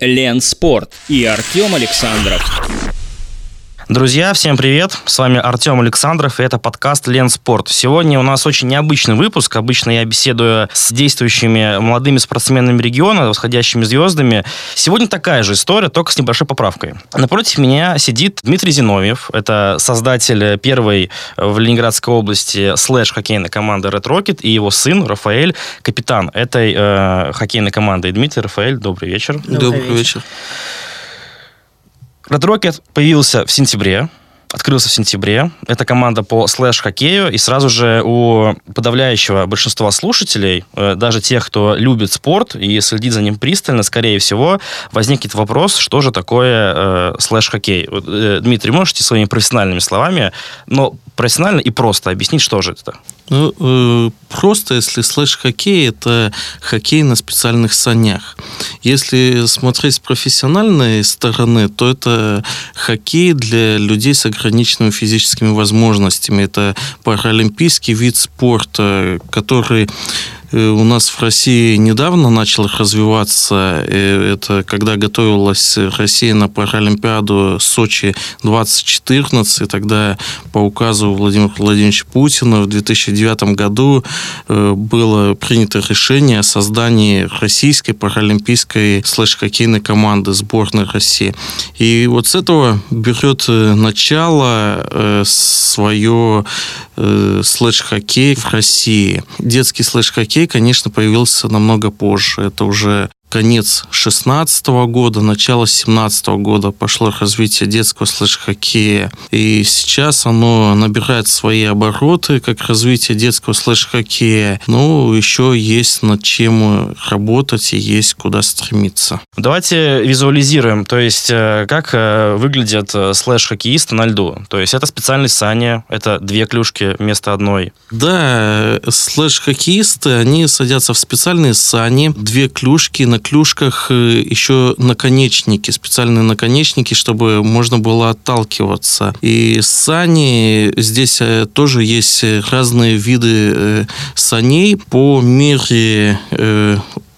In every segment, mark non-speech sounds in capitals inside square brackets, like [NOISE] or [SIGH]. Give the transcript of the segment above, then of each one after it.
Лен Спорт и Артем Александров. Друзья, всем привет! С вами Артем Александров, и это подкаст «Лен Спорт». Сегодня у нас очень необычный выпуск. Обычно я беседую с действующими молодыми спортсменами региона, восходящими звездами. Сегодня такая же история, только с небольшой поправкой. Напротив меня сидит Дмитрий Зиновьев. Это создатель первой в Ленинградской области слэш-хоккейной команды Red Rocket, и его сын Рафаэль, капитан этой э, хоккейной команды. Дмитрий, Рафаэль, добрый вечер. Добрый, вечер. Red Rocket появился в сентябре, открылся в сентябре. Это команда по слэш-хоккею, и сразу же у подавляющего большинства слушателей, э, даже тех, кто любит спорт и следит за ним пристально, скорее всего, возникнет вопрос, что же такое э, слэш-хоккей. Э, Дмитрий, можете своими профессиональными словами, но профессионально и просто объяснить, что же это? Ну, э, просто, если слэш-хоккей, это хоккей на специальных санях. Если смотреть с профессиональной стороны, то это хоккей для людей с ограниченными физическими возможностями. Это паралимпийский вид спорта, который у нас в России недавно начал развиваться. Э, это когда готовилась Россия на Паралимпиаду Сочи 2014. Тогда по указу Владимира Владимировича Путина в 2009 году э, было принято решение о создании российской паралимпийской следж-хоккейной команды сборной России. И вот с этого берет начало свое следж-хоккей в России. Детский следж-хоккей конечно, появился намного позже. Это уже конец 16 года, начало 17 года пошло развитие детского следж-хоккея. И сейчас оно набирает свои обороты, как развитие детского следж-хоккея. Ну, еще есть над чем работать и есть куда стремиться. Давайте визуализируем, то есть э, как э, выглядят э, слэш-хоккеисты на льду. То есть это специальные сани, это две клюшки вместо одной. Да, слэш-хоккеисты, они садятся в специальные сани, две клюшки на на клюшках э, еще наконечники, специальные наконечники, чтобы можно было отталкиваться. И сани, здесь э, тоже есть разные виды э, саней по мере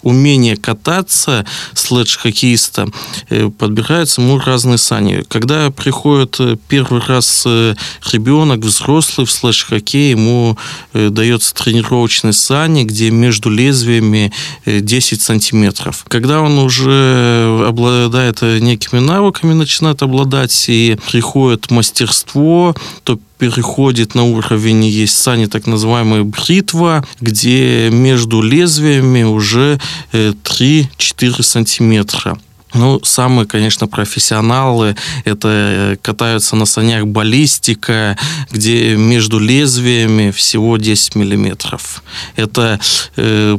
умение кататься слэдж-хоккеиста, э, подбираются ему разные сани. Когда приходит э, первый раз э, ребенок, взрослый в слэдж-хоккей, ему дается тренировочный сани, где между лезвиями 10 сантиметров. Когда он уже обладает некими навыками, начинает обладать и приходит мастерство, то переходит на уровень, есть сани так называемая бритва, где между лезвиями уже 3-4 э, сантиметра. Ну, самые, конечно, профессионалы, это э, катаются на санях баллистика, где между лезвиями всего 10 миллиметров. Это э,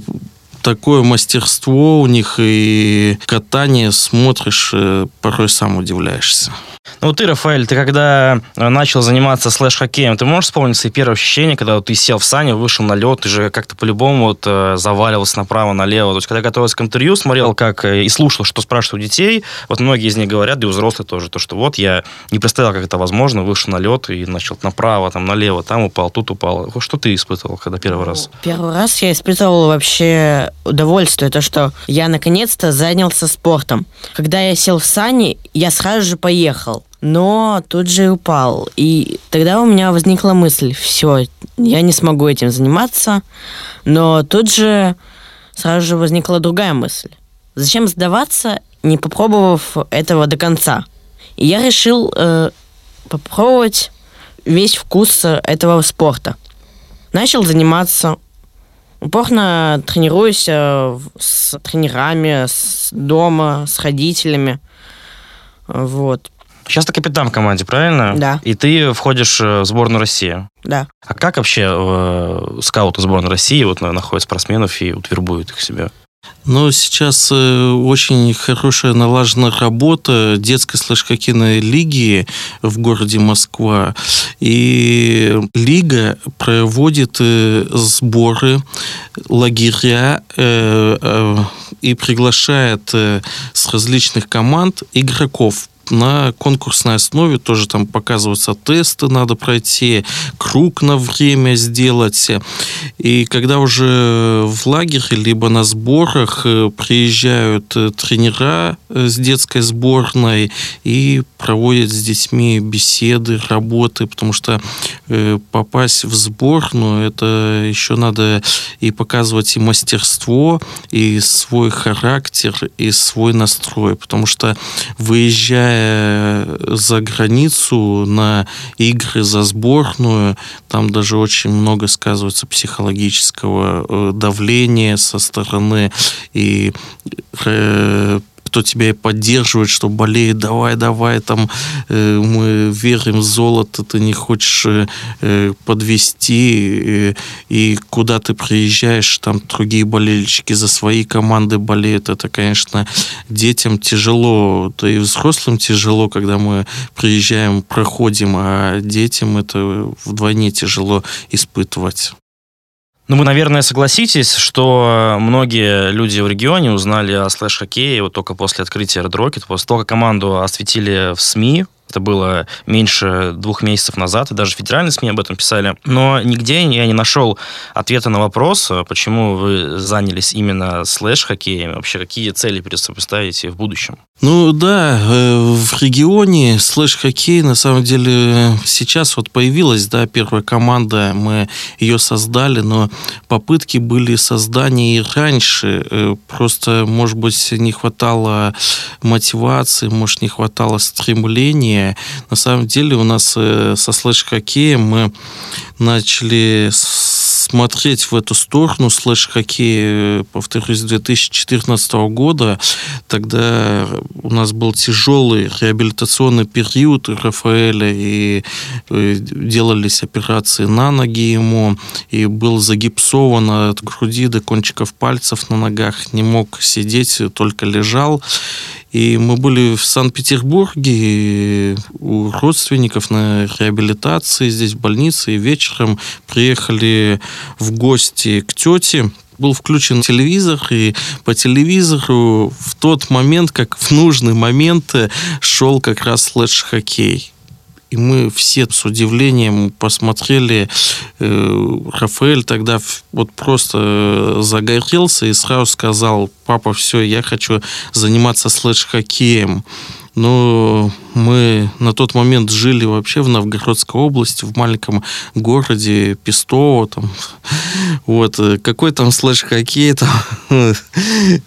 такое мастерство у них и катание смотришь, э, порой сам удивляешься. Ну, ты, Рафаэль, ты когда э, начал заниматься слэш-хоккеем, ты можешь вспомнить свои первые ощущения, когда ты сел в сани, вышел на лед, ты же как-то по-любому вот э, заваливался направо-налево. То есть, когда готовился к интервью, смотрел как и слушал, что спрашивают у детей, вот многие из них говорят, да и взрослые тоже, то, что вот я не представлял, как это возможно, вышел на лед и начал направо, там, налево, там упал, тут упал. Что ты испытывал, когда первый раз? Первый раз я испытывал вообще удовольствие, то, что я наконец-то занялся спортом. Когда я сел в сани, я сразу же поехал но тут же упал. И тогда у меня возникла мысль, все, я не смогу этим заниматься, но тут же сразу же возникла другая мысль. Зачем сдаваться, не попробовав этого до конца? И я решил э, попробовать весь вкус этого спорта. Начал заниматься, упорно тренируюсь э, с тренерами, с дома, с родителями. Вот. Сейчас ты капитан в команде, правильно? Да. И ты входишь э, в сборную России. Да. А как вообще э, скауты сборной России вот находят спортсменов и вот вербуют их себе? Ну, сейчас э, очень хорошая налажена работа детской слэш-хоккейной лиги в городе Москва. И лига проводит э, сборы, лагеря и приглашает с различных команд игроков на конкурсной основе тоже там показываются тесты, надо пройти, круг на время сделать. И когда уже в лагере, либо на сборах э, приезжают э, тренера э, с детской сборной и проводят с детьми беседы, работы, потому что попасть в сборную, это еще надо и показывать и мастерство, и свой характер, и свой настрой, потому что выезжая за границу на игры за сборную, там даже очень много сказывается психологического э, давления со стороны. И э, кто тебя и поддерживает, что болеет, давай, давай, там э, мы верим в золото, ты не хочешь э, э подвести, э, и куда ты приезжаешь, там другие болельщики за свои команды болеют, это, конечно, детям тяжело, да и взрослым тяжело, когда мы приезжаем, проходим, а детям это вдвойне тяжело испытывать. Ну, вы, наверное, согласитесь, что многие люди в регионе узнали о слэш-хоккее вот только после открытия Red Rocket, после того, как команду осветили в СМИ, это было меньше двух месяцев назад, и даже федеральные СМИ об этом писали. Но нигде я не нашел ответа на вопрос, почему вы занялись именно слэш-хоккеем, вообще какие цели перед собой ставите в будущем. Ну да, э, в регионе слэш-хоккей на самом деле сейчас вот появилась, да, первая команда, мы ее создали, но попытки были создания и раньше, э, просто, может быть, не хватало мотивации, может, не хватало стремления. На самом деле у нас э, со слэш-хоккеем мы начали смотреть в эту сторону слэш-хоккей, повторюсь, 2014 года. Тогда у нас был тяжелый реабилитационный период Рафаэля, и э, делались операции на ноги ему, и был загипсован от груди до кончиков пальцев на ногах, не мог сидеть, только лежал. И мы были в Санкт-Петербурге у родственников на реабилитации здесь в больнице. И вечером приехали в гости к тете, был включен телевизор, и по телевизору в тот момент, как в нужный момент, шел как раз слэш-хоккей. И мы все с удивлением посмотрели. Э, Рафаэль тогда вот просто загорелся и сразу сказал, папа, все, я хочу заниматься слэш-хоккеем. Но мы на тот момент жили вообще в Новгородской области, в маленьком городе Пестово. Там. Вот. Какой там слэш-хоккей, там, [LAUGHS]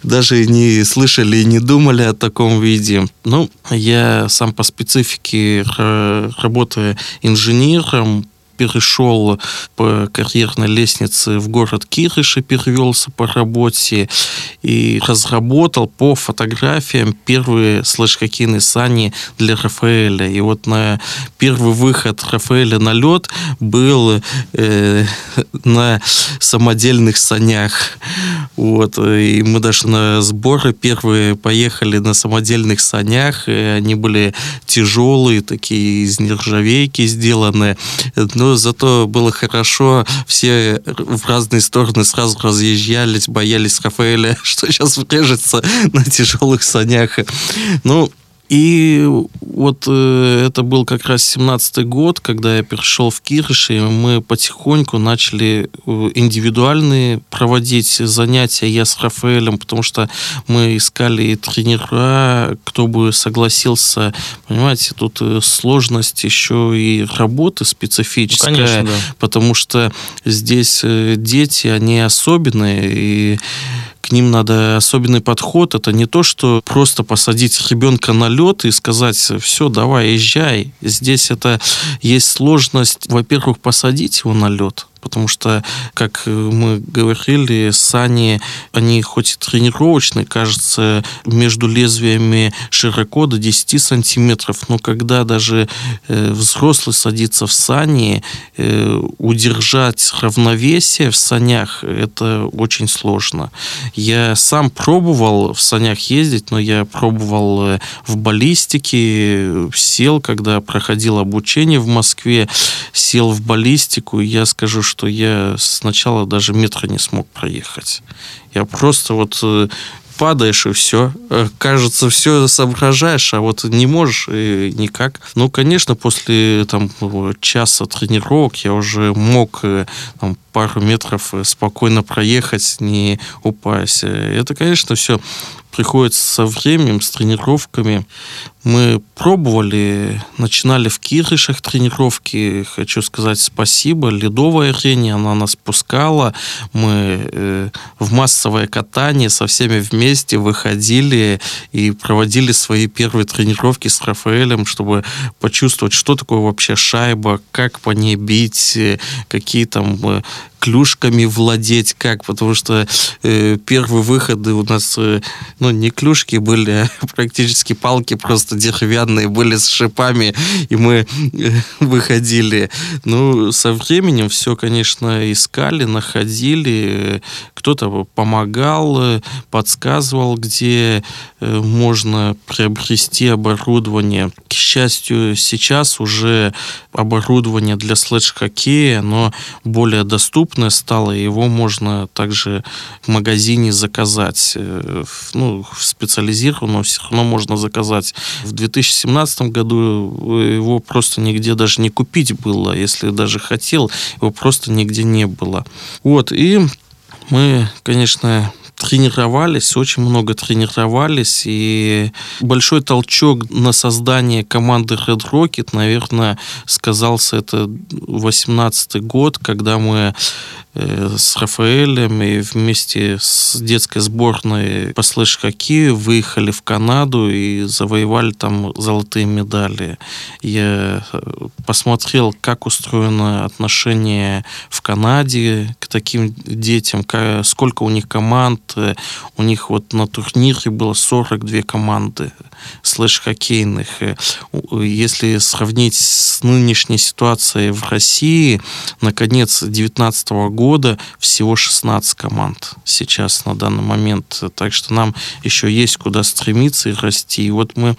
даже не слышали и не думали о таком виде. Ну, я сам по специфике работаю инженером, перешел по карьерной лестнице в город Кириши, перевелся по работе и разработал по фотографиям первые слэш-хоккейные сани для Рафаэля. И вот на первый выход Рафаэля на лед был э, на самодельных санях. Вот. И мы даже на сборы первые поехали на самодельных санях. И они были тяжелые, такие из нержавейки сделаны. Но зато было хорошо. Все в разные стороны сразу разъезжались, боялись Рафаэля, [LAUGHS] что сейчас врежется на тяжелых санях. Ну, и вот э, это был как раз 17-й год, когда я перешел в Кириш, и мы потихоньку начали э, индивидуальные проводить занятия я с Рафаэлем, потому что мы искали тренера, кто бы согласился. Понимаете, тут э, сложность еще и работы специфическая, ну, конечно, да. потому что здесь э, дети, они особенные, и к ним надо особенный подход. Это не то, что просто посадить ребенка на лед и сказать, все, давай, езжай. Здесь это есть сложность, во-первых, посадить его на лед, потому что, как мы говорили, сани, они хоть и тренировочные, кажется, между лезвиями широко до 10 сантиметров, но когда даже э, взрослый садится в сани, э, удержать равновесие в санях, это очень сложно. Я сам пробовал в санях ездить, но я пробовал э, в баллистике, сел, когда проходил обучение в Москве, сел в баллистику, и я скажу, что что я сначала даже метро не смог проехать. Я просто вот э, падаешь и все. Э, кажется, все соображаешь, а вот не можешь и никак. Ну, конечно, после там часа тренировок я уже мог э, там, пару метров спокойно проехать, не упасть. Это, конечно, все приходит со временем, с тренировками. Мы пробовали, начинали в Кирышах тренировки. Хочу сказать спасибо Ледовой арене, она нас пускала. Мы э, в массовое катание со всеми вместе выходили и проводили свои первые тренировки с Рафаэлем, чтобы почувствовать, что такое вообще шайба, как по ней бить, э, какие там э, клюшками владеть, как, потому что э, первые выходы у нас, э, ну, не клюшки были, а [LAUGHS] практически палки просто деревянные были с шипами, и мы э, выходили. Ну, со временем все, конечно, искали, находили, кто-то помогал, э, подсказывал, где э, можно приобрести оборудование. К счастью, сейчас уже оборудование для слэдж-хоккея, но более доступно доступное стало, его можно также в магазине заказать. Э, ну, специализированно все равно можно заказать. В 2017 году его просто нигде даже не купить было. Если даже хотел, его просто нигде не было. Вот, и мы, конечно, тренировались, очень много тренировались, и большой толчок на создание команды Red Rocket, наверное, сказался это 18 год, когда мы Э, с Рафаэлем и вместе с детской сборной по слэш-хоккею выехали в Канаду и завоевали там золотые медали. Я э, посмотрел, как устроено отношение в Канаде к таким детям, сколько у них команд. У них вот на турнире было 42 команды слэш-хоккейных. Если сравнить с нынешней ситуацией в России, наконец 2019 года года всего 16 команд сейчас на данный момент. Так что нам еще есть куда стремиться и расти. И вот мы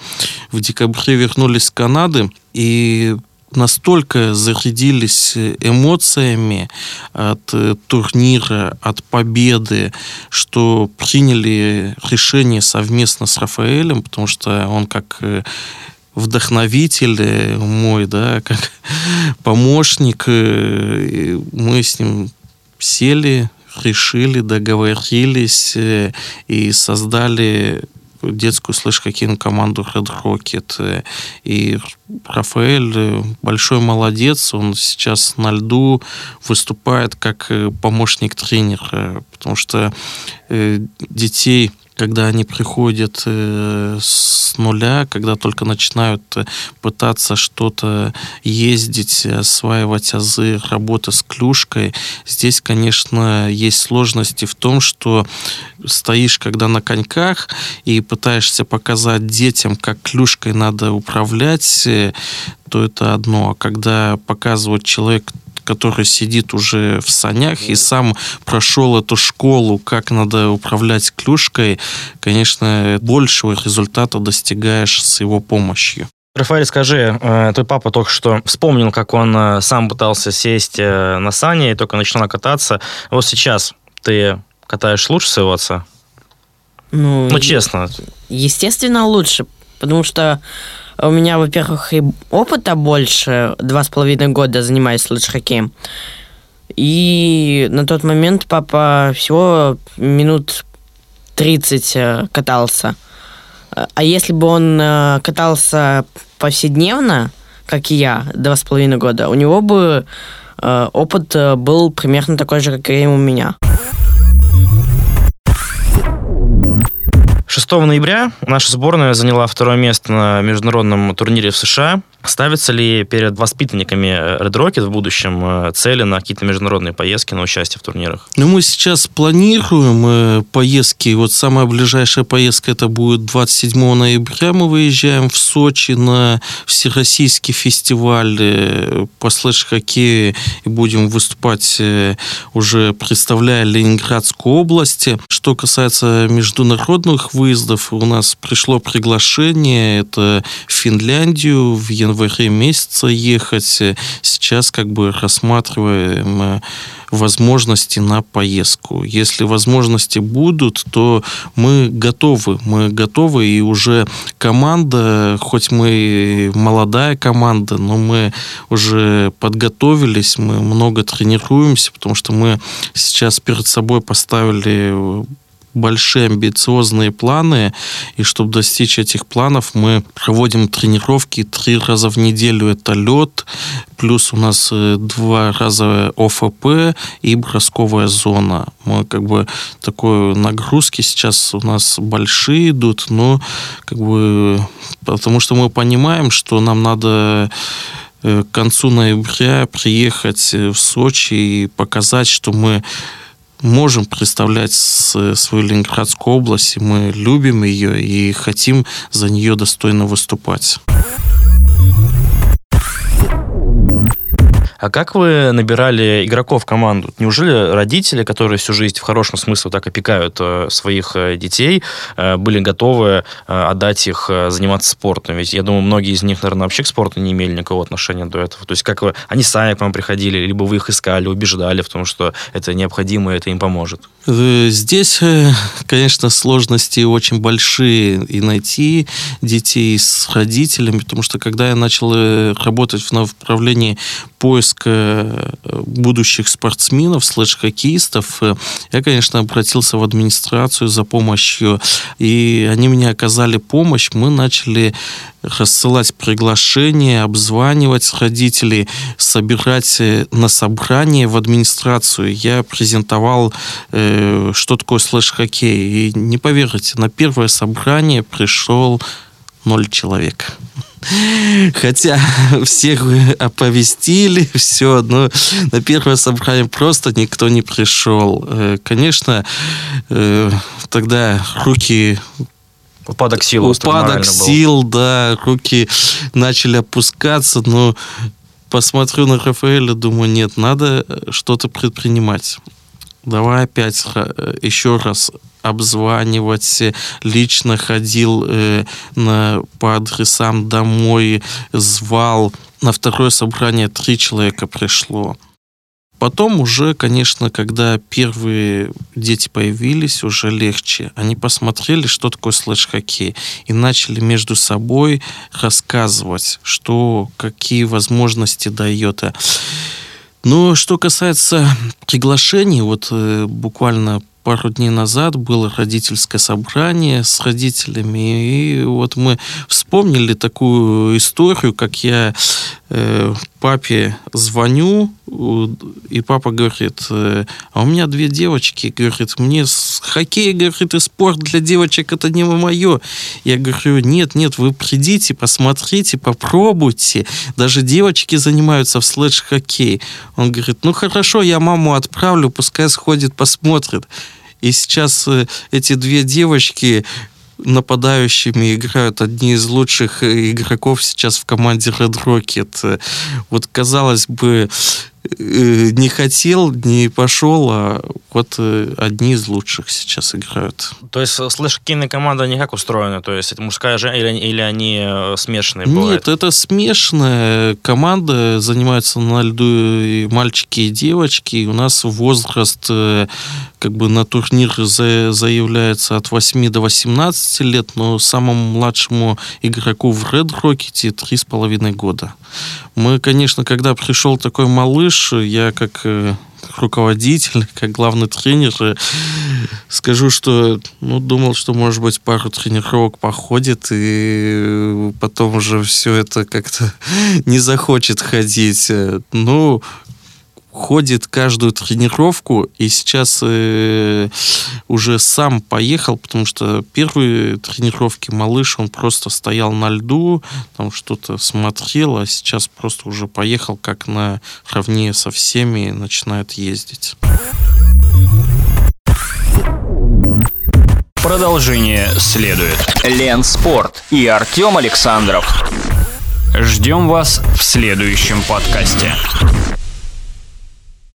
в декабре вернулись с Канады и настолько зарядились эмоциями от э, турнира, от победы, что приняли решение совместно с Рафаэлем, потому что он как э, вдохновитель э, мой, да, [LAUGHS] как помощник, мы с ним сели, решили, договорились э, и создали детскую слэш-хоккейную команду Red Rocket. И Рафаэль э, большой молодец, он сейчас на льду выступает как э, помощник тренера, потому что детей когда они приходят э, с нуля, когда только начинают э, пытаться что-то ездить, осваивать азы работы с клюшкой, здесь, конечно, есть сложности в том, что стоишь, когда на коньках, и пытаешься показать детям, как клюшкой надо управлять, э, то это одно. А когда показывает человек который сидит уже в санях и сам прошел эту школу, как надо управлять клюшкой, конечно, большего результата достигаешь с его помощью. Рафаэль, скажи, э, твой папа только что вспомнил, как он э, сам пытался сесть э, на сани и только начинал кататься. Вот сейчас ты катаешь лучше своего отца? Ну, ну честно. Естественно, лучше, потому что у меня, во-первых, и опыта больше, два с половиной года занимаюсь лыж-хоккеем. И на тот момент папа всего минут 30 э, катался. А если бы он э, катался повседневно, как и я, два с половиной года, у него бы э, опыт был примерно такой же, как и у меня. 6 ноября наша сборная заняла второе место на международном турнире в США. Ставятся ли перед воспитанниками Red Rocket в будущем э, цели на какие-то международные поездки, на участие в турнирах? Ну, мы сейчас планируем э, поездки. Вот самая ближайшая поездка это будет 27 ноября. Мы выезжаем в Сочи на Всероссийский фестиваль э, по слэш-хоккею и будем выступать уже представляя Ленинградскую область. Что касается международных выездов, у нас пришло приглашение. Это в Финляндию в январе январе месяце ехать. Сейчас как бы рассматриваем э, возможности на поездку. Если возможности будут, то мы готовы. Мы готовы, и уже команда, хоть мы молодая команда, но мы уже подготовились, мы много тренируемся, потому что мы сейчас перед собой поставили большие амбициозные планы, и чтобы достичь этих планов, мы проводим тренировки три раза в неделю. Это лед, плюс у нас э, два раза ОФП и бросковая зона. Мы как бы такой нагрузки сейчас у нас большие идут, но как бы потому что мы понимаем, что нам надо э, к концу ноября приехать в Сочи и показать, что мы можем представлять свою Ленинградскую область, и мы любим ее и хотим за нее достойно выступать. А как вы набирали игроков в команду? Неужели родители, которые всю жизнь в хорошем смысле так опекают э, своих э, детей, э, были готовы отдать их заниматься спортом? Ведь я думаю, многие из них, наверное, вообще к спорту не имели никакого отношения до этого. То есть как вы, они сами к вам приходили, либо вы их искали, убеждали в том, что это необходимо, и это им поможет? Здесь, конечно, сложности очень большие и найти детей с родителями, потому что когда я начал работать в направлении поиска поиск э, будущих спортсменов, слэш-хоккеистов, э, я, конечно, обратился в администрацию за помощью, и они мне оказали помощь. Мы начали рассылать приглашения, обзванивать родителей, собирать э, на собрание в администрацию. Я презентовал, что такое слэш-хоккей. И не поверите, на первое собрание пришел ноль человек. Хотя [LAUGHS] всех оповестили, [LAUGHS] все, но на первое собрание просто никто не пришел. Э, конечно, э, тогда руки Упадок сил. Упадок сил, был. да, руки начали опускаться, но посмотрю на Рафаэля, думаю, нет, надо что-то предпринимать. Давай опять э, еще раз обзванивать, лично ходил э, на, по адресам домой, звал. На второе собрание три человека пришло. Потом уже, конечно, когда первые дети появились, уже легче. Они посмотрели, что такое слэш-хоккей, и начали между собой рассказывать, что, какие возможности дает. Но что касается приглашений, вот э, буквально пару дней назад было родительское собрание с родителями, и вот мы вспомнили такую историю, как я э, папе звоню, и папа говорит, э, а у меня две девочки, говорит, мне хоккей, говорит, и спорт для девочек это не мое. Я говорю, нет, нет, вы придите, посмотрите, попробуйте. Даже девочки занимаются в слэдж-хоккей. Он говорит, ну хорошо, я маму отправлю, пускай сходит, посмотрит. И сейчас э, эти две девочки нападающими играют одни из лучших игроков сейчас в команде Red Rocket. Вот, казалось бы, не хотел, не пошел, а вот э, одни из лучших сейчас играют. То есть э, слэш-хоккейная команда не как устроена? То есть это мужская же или, или они смешанные бывают? Нет, это смешанная команда, занимаются на льду и мальчики и девочки. И у нас возраст как бы на турнир заявляется от 8 до 18 лет, но самому младшему игроку в Red Rocket 3,5 года. Мы, конечно, когда пришел такой малыш, я как э, руководитель, [LAUGHS] как главный тренер, э, скажу, что ну, думал, что, может быть, пару тренировок походит, и потом уже все это как-то [LAUGHS] не захочет ходить. Ну, ходит каждую тренировку, и сейчас э, уже сам поехал, потому что первые тренировки малыш, он просто стоял на льду, там что-то смотрел, а сейчас просто уже поехал как на равне со всеми и начинает ездить. Продолжение следует. Лен Спорт и Артем Александров. Ждем вас в следующем подкасте.